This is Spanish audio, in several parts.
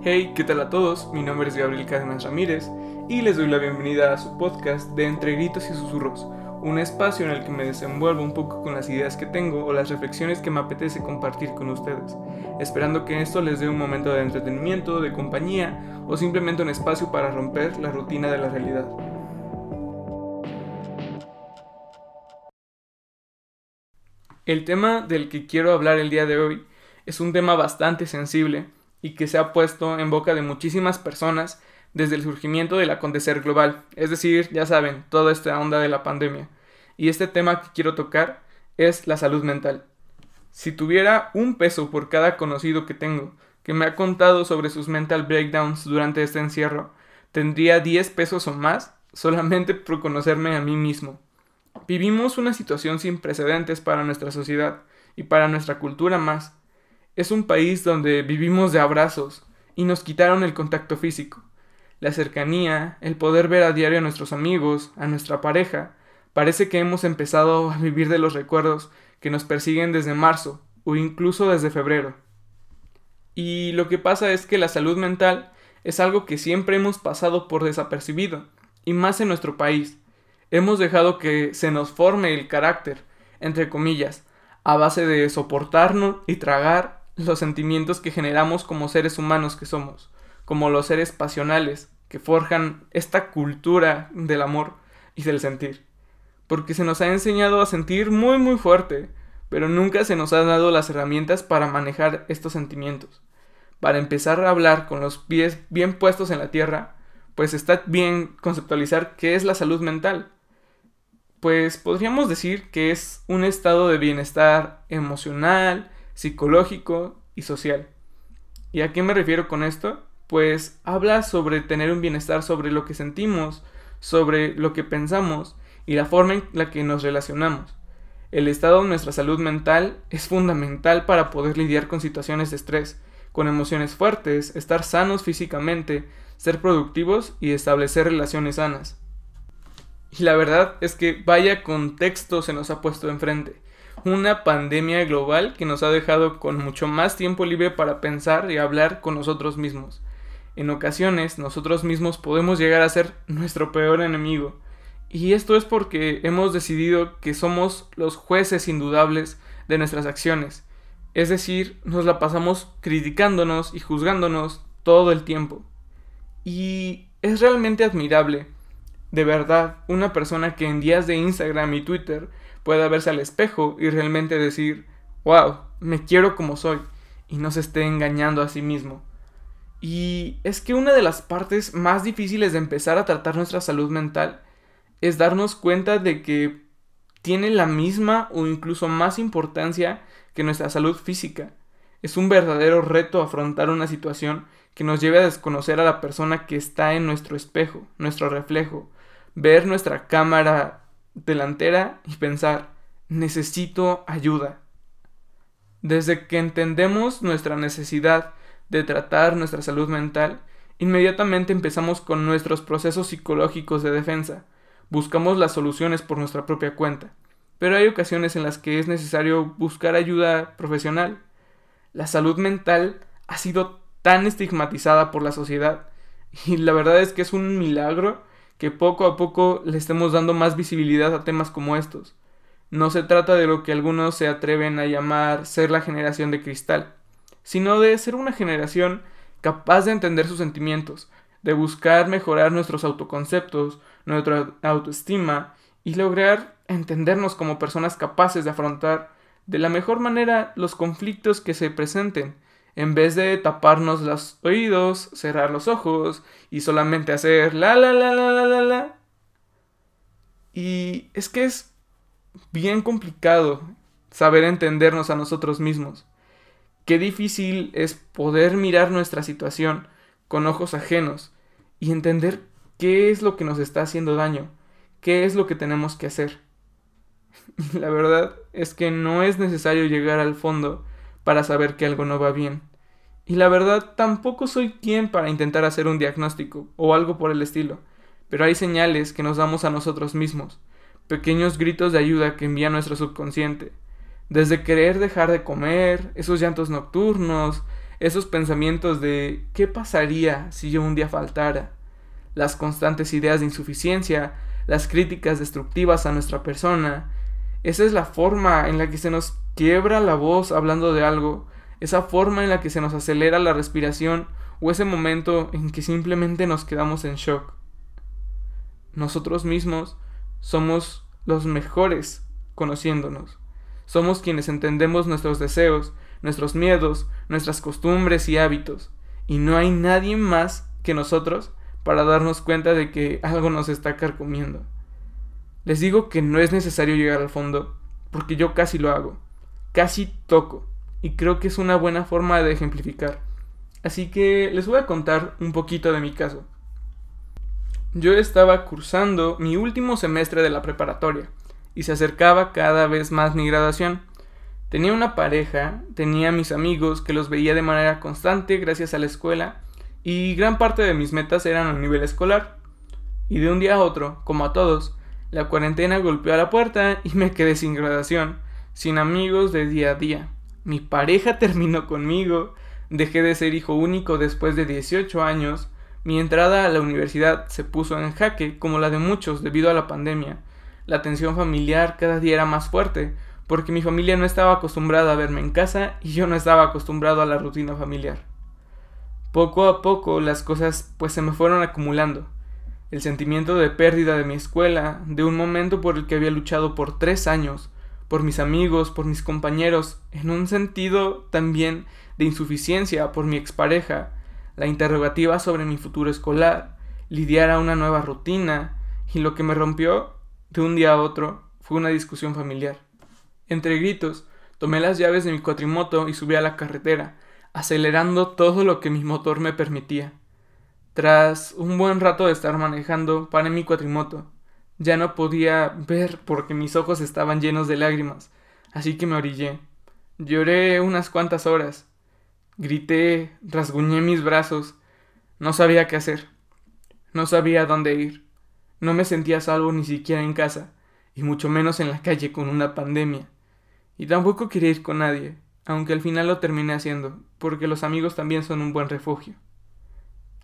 Hey, ¿qué tal a todos? Mi nombre es Gabriel Cadenas Ramírez y les doy la bienvenida a su podcast de Entre Gritos y Susurros, un espacio en el que me desenvuelvo un poco con las ideas que tengo o las reflexiones que me apetece compartir con ustedes, esperando que esto les dé un momento de entretenimiento, de compañía o simplemente un espacio para romper la rutina de la realidad. El tema del que quiero hablar el día de hoy es un tema bastante sensible y que se ha puesto en boca de muchísimas personas desde el surgimiento del acontecer global, es decir, ya saben, toda esta onda de la pandemia. Y este tema que quiero tocar es la salud mental. Si tuviera un peso por cada conocido que tengo que me ha contado sobre sus mental breakdowns durante este encierro, tendría 10 pesos o más solamente por conocerme a mí mismo. Vivimos una situación sin precedentes para nuestra sociedad y para nuestra cultura más. Es un país donde vivimos de abrazos y nos quitaron el contacto físico. La cercanía, el poder ver a diario a nuestros amigos, a nuestra pareja, parece que hemos empezado a vivir de los recuerdos que nos persiguen desde marzo o incluso desde febrero. Y lo que pasa es que la salud mental es algo que siempre hemos pasado por desapercibido, y más en nuestro país. Hemos dejado que se nos forme el carácter, entre comillas, a base de soportarnos y tragar los sentimientos que generamos como seres humanos que somos, como los seres pasionales que forjan esta cultura del amor y del sentir. Porque se nos ha enseñado a sentir muy muy fuerte, pero nunca se nos han dado las herramientas para manejar estos sentimientos. Para empezar a hablar con los pies bien puestos en la tierra, pues está bien conceptualizar qué es la salud mental. Pues podríamos decir que es un estado de bienestar emocional, psicológico y social. ¿Y a qué me refiero con esto? Pues habla sobre tener un bienestar sobre lo que sentimos, sobre lo que pensamos y la forma en la que nos relacionamos. El estado de nuestra salud mental es fundamental para poder lidiar con situaciones de estrés, con emociones fuertes, estar sanos físicamente, ser productivos y establecer relaciones sanas. Y la verdad es que vaya contexto se nos ha puesto enfrente. Una pandemia global que nos ha dejado con mucho más tiempo libre para pensar y hablar con nosotros mismos. En ocasiones nosotros mismos podemos llegar a ser nuestro peor enemigo. Y esto es porque hemos decidido que somos los jueces indudables de nuestras acciones. Es decir, nos la pasamos criticándonos y juzgándonos todo el tiempo. Y es realmente admirable, de verdad, una persona que en días de Instagram y Twitter pueda verse al espejo y realmente decir, wow, me quiero como soy, y no se esté engañando a sí mismo. Y es que una de las partes más difíciles de empezar a tratar nuestra salud mental es darnos cuenta de que tiene la misma o incluso más importancia que nuestra salud física. Es un verdadero reto afrontar una situación que nos lleve a desconocer a la persona que está en nuestro espejo, nuestro reflejo, ver nuestra cámara delantera y pensar, necesito ayuda. Desde que entendemos nuestra necesidad de tratar nuestra salud mental, inmediatamente empezamos con nuestros procesos psicológicos de defensa, buscamos las soluciones por nuestra propia cuenta, pero hay ocasiones en las que es necesario buscar ayuda profesional. La salud mental ha sido tan estigmatizada por la sociedad. Y la verdad es que es un milagro que poco a poco le estemos dando más visibilidad a temas como estos. No se trata de lo que algunos se atreven a llamar ser la generación de cristal, sino de ser una generación capaz de entender sus sentimientos, de buscar mejorar nuestros autoconceptos, nuestra autoestima y lograr entendernos como personas capaces de afrontar de la mejor manera los conflictos que se presenten en vez de taparnos los oídos, cerrar los ojos y solamente hacer la la la la la la la. Y es que es bien complicado saber entendernos a nosotros mismos. Qué difícil es poder mirar nuestra situación con ojos ajenos y entender qué es lo que nos está haciendo daño, qué es lo que tenemos que hacer. La verdad es que no es necesario llegar al fondo para saber que algo no va bien. Y la verdad tampoco soy quien para intentar hacer un diagnóstico o algo por el estilo, pero hay señales que nos damos a nosotros mismos, pequeños gritos de ayuda que envía nuestro subconsciente, desde querer dejar de comer, esos llantos nocturnos, esos pensamientos de ¿qué pasaría si yo un día faltara? Las constantes ideas de insuficiencia, las críticas destructivas a nuestra persona. Esa es la forma en la que se nos quiebra la voz hablando de algo, esa forma en la que se nos acelera la respiración o ese momento en que simplemente nos quedamos en shock. Nosotros mismos somos los mejores conociéndonos. Somos quienes entendemos nuestros deseos, nuestros miedos, nuestras costumbres y hábitos, y no hay nadie más que nosotros para darnos cuenta de que algo nos está carcomiendo. Les digo que no es necesario llegar al fondo, porque yo casi lo hago, casi toco, y creo que es una buena forma de ejemplificar. Así que les voy a contar un poquito de mi caso. Yo estaba cursando mi último semestre de la preparatoria y se acercaba cada vez más mi graduación. Tenía una pareja, tenía mis amigos que los veía de manera constante gracias a la escuela y gran parte de mis metas eran a nivel escolar. Y de un día a otro, como a todos, la cuarentena golpeó a la puerta y me quedé sin graduación, sin amigos de día a día. Mi pareja terminó conmigo, dejé de ser hijo único después de 18 años, mi entrada a la universidad se puso en jaque como la de muchos debido a la pandemia. La tensión familiar cada día era más fuerte, porque mi familia no estaba acostumbrada a verme en casa y yo no estaba acostumbrado a la rutina familiar. Poco a poco las cosas pues se me fueron acumulando. El sentimiento de pérdida de mi escuela, de un momento por el que había luchado por tres años, por mis amigos, por mis compañeros, en un sentido también de insuficiencia por mi expareja, la interrogativa sobre mi futuro escolar, lidiar a una nueva rutina, y lo que me rompió de un día a otro fue una discusión familiar. Entre gritos, tomé las llaves de mi cuatrimoto y subí a la carretera, acelerando todo lo que mi motor me permitía. Tras un buen rato de estar manejando, paré mi cuatrimoto. Ya no podía ver porque mis ojos estaban llenos de lágrimas, así que me orillé. Lloré unas cuantas horas, Grité, rasguñé mis brazos. No sabía qué hacer. No sabía dónde ir. No me sentía salvo ni siquiera en casa, y mucho menos en la calle con una pandemia. Y tampoco quería ir con nadie, aunque al final lo terminé haciendo, porque los amigos también son un buen refugio.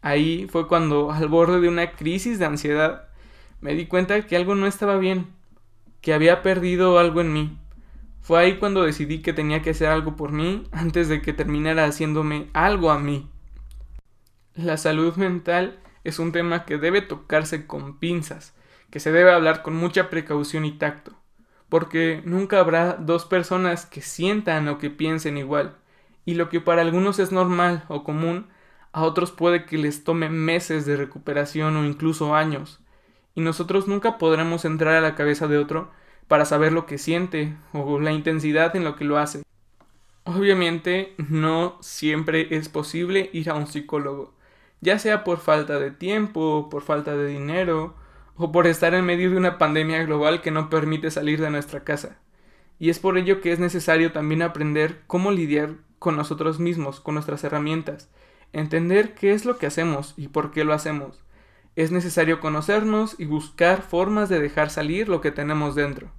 Ahí fue cuando, al borde de una crisis de ansiedad, me di cuenta que algo no estaba bien, que había perdido algo en mí, fue ahí cuando decidí que tenía que hacer algo por mí antes de que terminara haciéndome algo a mí. La salud mental es un tema que debe tocarse con pinzas, que se debe hablar con mucha precaución y tacto, porque nunca habrá dos personas que sientan o que piensen igual, y lo que para algunos es normal o común, a otros puede que les tome meses de recuperación o incluso años, y nosotros nunca podremos entrar a la cabeza de otro para saber lo que siente o la intensidad en lo que lo hace. Obviamente no siempre es posible ir a un psicólogo, ya sea por falta de tiempo, por falta de dinero o por estar en medio de una pandemia global que no permite salir de nuestra casa. Y es por ello que es necesario también aprender cómo lidiar con nosotros mismos, con nuestras herramientas, entender qué es lo que hacemos y por qué lo hacemos, es necesario conocernos y buscar formas de dejar salir lo que tenemos dentro.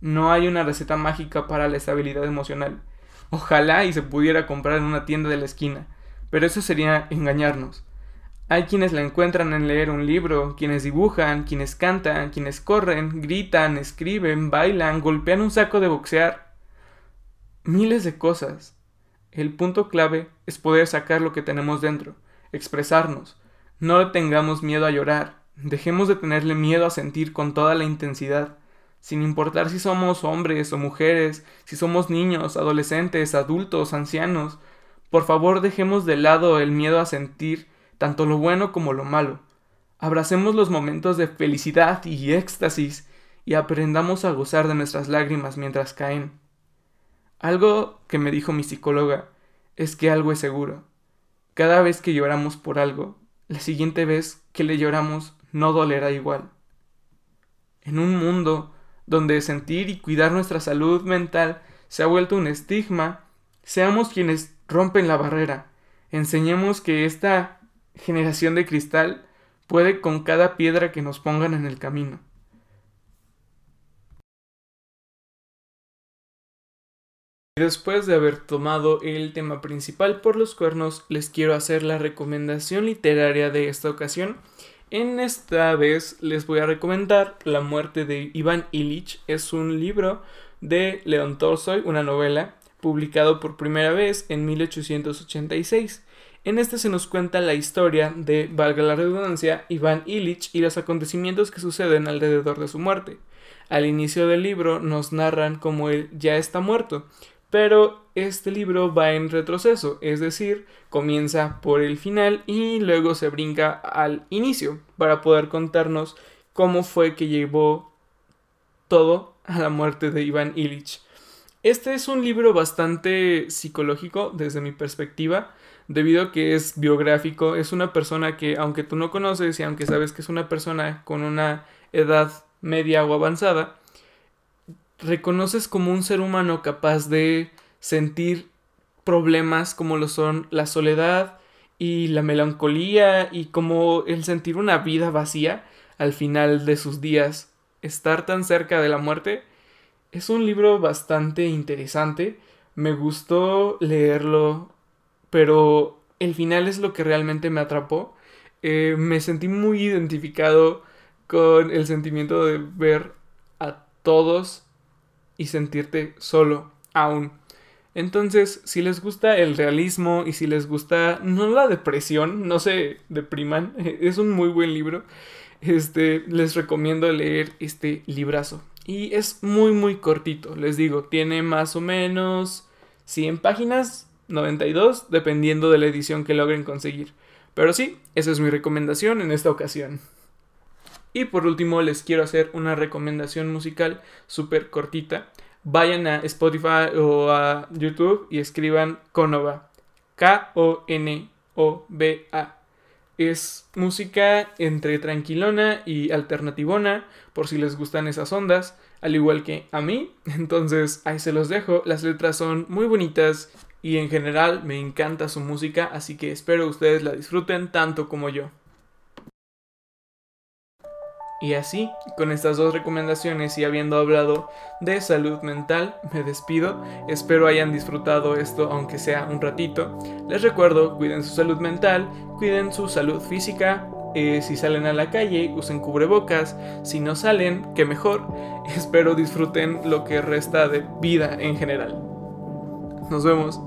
No hay una receta mágica para la estabilidad emocional. Ojalá y se pudiera comprar en una tienda de la esquina, pero eso sería engañarnos. Hay quienes la encuentran en leer un libro, quienes dibujan, quienes cantan, quienes corren, gritan, escriben, bailan, golpean un saco de boxear. Miles de cosas. El punto clave es poder sacar lo que tenemos dentro, expresarnos, no tengamos miedo a llorar, dejemos de tenerle miedo a sentir con toda la intensidad, sin importar si somos hombres o mujeres, si somos niños, adolescentes, adultos, ancianos. Por favor dejemos de lado el miedo a sentir tanto lo bueno como lo malo. Abracemos los momentos de felicidad y éxtasis y aprendamos a gozar de nuestras lágrimas mientras caen. Algo que me dijo mi psicóloga es que algo es seguro. Cada vez que lloramos por algo, la siguiente vez que le lloramos no dolerá igual. En un mundo donde sentir y cuidar nuestra salud mental se ha vuelto un estigma, seamos quienes rompen la barrera. Enseñemos que esta generación de cristal puede con cada piedra que nos pongan en el camino. Después de haber tomado el tema principal por los cuernos, les quiero hacer la recomendación literaria de esta ocasión. En esta vez les voy a recomendar La muerte de Iván Illich. Es un libro de León Tolstoy, una novela, publicado por primera vez en 1886. En este se nos cuenta la historia de, valga la redundancia, Iván Illich y los acontecimientos que suceden alrededor de su muerte. Al inicio del libro nos narran cómo él ya está muerto, pero este libro va en retroceso, es decir, comienza por el final y luego se brinca al inicio para poder contarnos cómo fue que llevó todo a la muerte de Iván Illich. Este es un libro bastante psicológico desde mi perspectiva, debido a que es biográfico, es una persona que aunque tú no conoces y aunque sabes que es una persona con una edad media o avanzada, reconoces como un ser humano capaz de sentir problemas como lo son la soledad y la melancolía y como el sentir una vida vacía al final de sus días, estar tan cerca de la muerte. Es un libro bastante interesante, me gustó leerlo, pero el final es lo que realmente me atrapó. Eh, me sentí muy identificado con el sentimiento de ver a todos y sentirte solo aún. Entonces, si les gusta el realismo y si les gusta no la depresión, no se depriman, es un muy buen libro. Este, les recomiendo leer este librazo. Y es muy muy cortito, les digo, tiene más o menos 100 páginas, 92, dependiendo de la edición que logren conseguir. Pero sí, esa es mi recomendación en esta ocasión. Y por último les quiero hacer una recomendación musical súper cortita. Vayan a Spotify o a YouTube y escriban Konova. K-O-N-O-B-A. Es música entre tranquilona y alternativona, por si les gustan esas ondas, al igual que a mí. Entonces ahí se los dejo. Las letras son muy bonitas y en general me encanta su música, así que espero ustedes la disfruten tanto como yo. Y así, con estas dos recomendaciones y habiendo hablado de salud mental, me despido. Espero hayan disfrutado esto aunque sea un ratito. Les recuerdo, cuiden su salud mental, cuiden su salud física. Eh, si salen a la calle, usen cubrebocas. Si no salen, que mejor. Espero disfruten lo que resta de vida en general. Nos vemos.